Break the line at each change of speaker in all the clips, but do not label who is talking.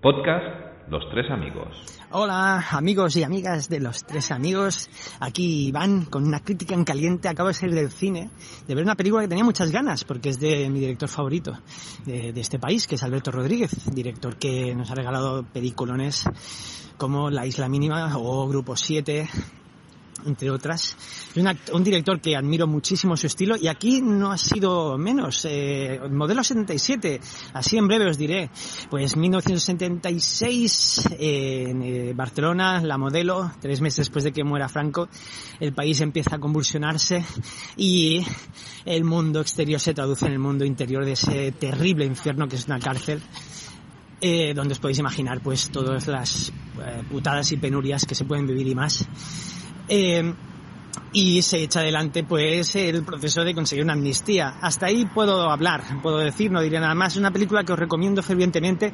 Podcast Los Tres Amigos.
Hola amigos y amigas de los tres amigos, aquí Iván con una crítica en caliente, acabo de salir del cine, de ver una película que tenía muchas ganas porque es de mi director favorito de, este país, que es Alberto Rodríguez, director que nos ha regalado peliculones como La Isla Mínima o Grupo 7, entre otras. Un, un director que admiro muchísimo su estilo y aquí no ha sido menos. Eh, modelo 77, así en breve os diré. Pues 1976 eh, en eh, Barcelona, la modelo, tres meses después de que muera Franco, el país empieza a convulsionarse y el mundo exterior se traduce en el mundo interior de ese terrible infierno que es una cárcel eh, donde os podéis imaginar pues todas las eh, putadas y penurias que se pueden vivir y más. Eh, y se echa adelante pues el proceso de conseguir una amnistía. Hasta ahí puedo hablar, puedo decir, no diré nada más. Es una película que os recomiendo fervientemente.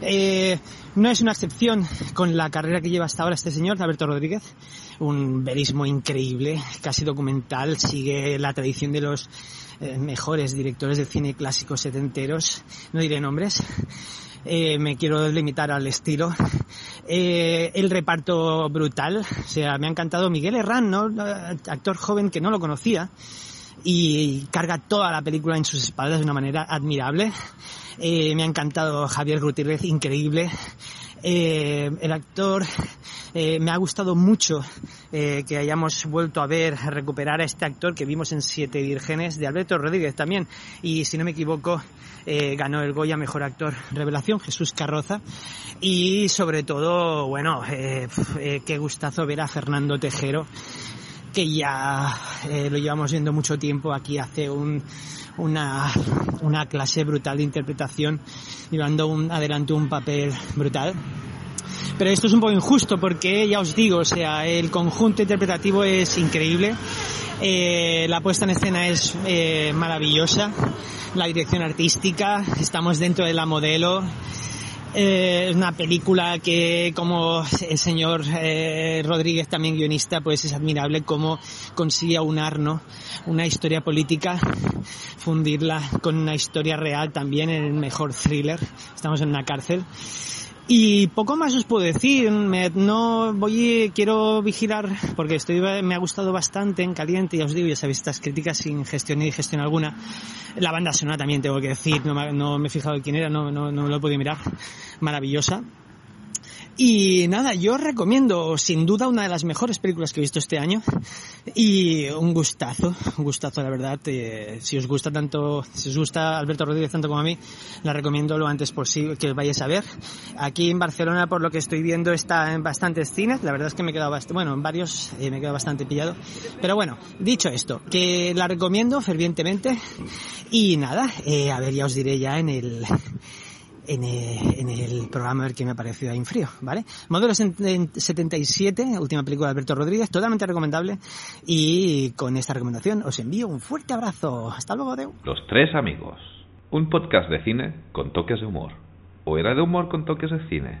Eh, no es una excepción con la carrera que lleva hasta ahora este señor, Alberto Rodríguez. Un verismo increíble, casi documental, sigue la tradición de los eh, mejores directores del cine clásico setenteros. No diré nombres. Eh, me quiero limitar al estilo. Eh, el reparto brutal, o sea, me ha encantado Miguel Herrán, ¿no? Actor joven que no lo conocía y carga toda la película en sus espaldas de una manera admirable. Eh, me ha encantado Javier Gutiérrez, increíble. Eh, el actor, eh, me ha gustado mucho que hayamos vuelto a ver, a recuperar a este actor que vimos en Siete Vírgenes, de Alberto Rodríguez también, y si no me equivoco, ganó el Goya Mejor Actor Revelación, Jesús Carroza, y sobre todo, bueno, qué gustazo ver a Fernando Tejero, que ya eh, lo llevamos viendo mucho tiempo aquí hace un, una, una clase brutal de interpretación llevando un, adelante un papel brutal. Pero esto es un poco injusto porque ya os digo, o sea, el conjunto interpretativo es increíble, eh, la puesta en escena es eh, maravillosa, la dirección artística, estamos dentro de la modelo, eh, es una película que como el señor eh, Rodríguez también guionista pues es admirable cómo consigue aunar ¿no? una historia política fundirla con una historia real también en el mejor thriller estamos en una cárcel y poco más os puedo decir, me, no voy, quiero vigilar, porque estoy, me ha gustado bastante en caliente, ya os digo, ya sabéis, estas críticas sin gestión ni digestión alguna. La banda sonora también tengo que decir, no me, no me he fijado quién era, no, no, no lo he podido mirar, maravillosa. Y nada, yo recomiendo sin duda una de las mejores películas que he visto este año y un gustazo, un gustazo la verdad. Eh, si os gusta tanto, si os gusta Alberto Rodríguez tanto como a mí, la recomiendo lo antes posible que os vayáis a ver. Aquí en Barcelona, por lo que estoy viendo, está en bastantes cines. La verdad es que me he quedado bastante, bueno, en varios eh, me he quedado bastante pillado. Pero bueno, dicho esto, que la recomiendo fervientemente y nada, eh, a ver, ya os diré ya en el en el, programa a ver qué me ha parecido ahí en frío, ¿vale? Modelo 77, última película de Alberto Rodríguez, totalmente recomendable. Y con esta recomendación os envío un fuerte abrazo. Hasta luego, Deu.
Los Tres Amigos. Un podcast de cine con toques de humor. ¿O era de humor con toques de cine?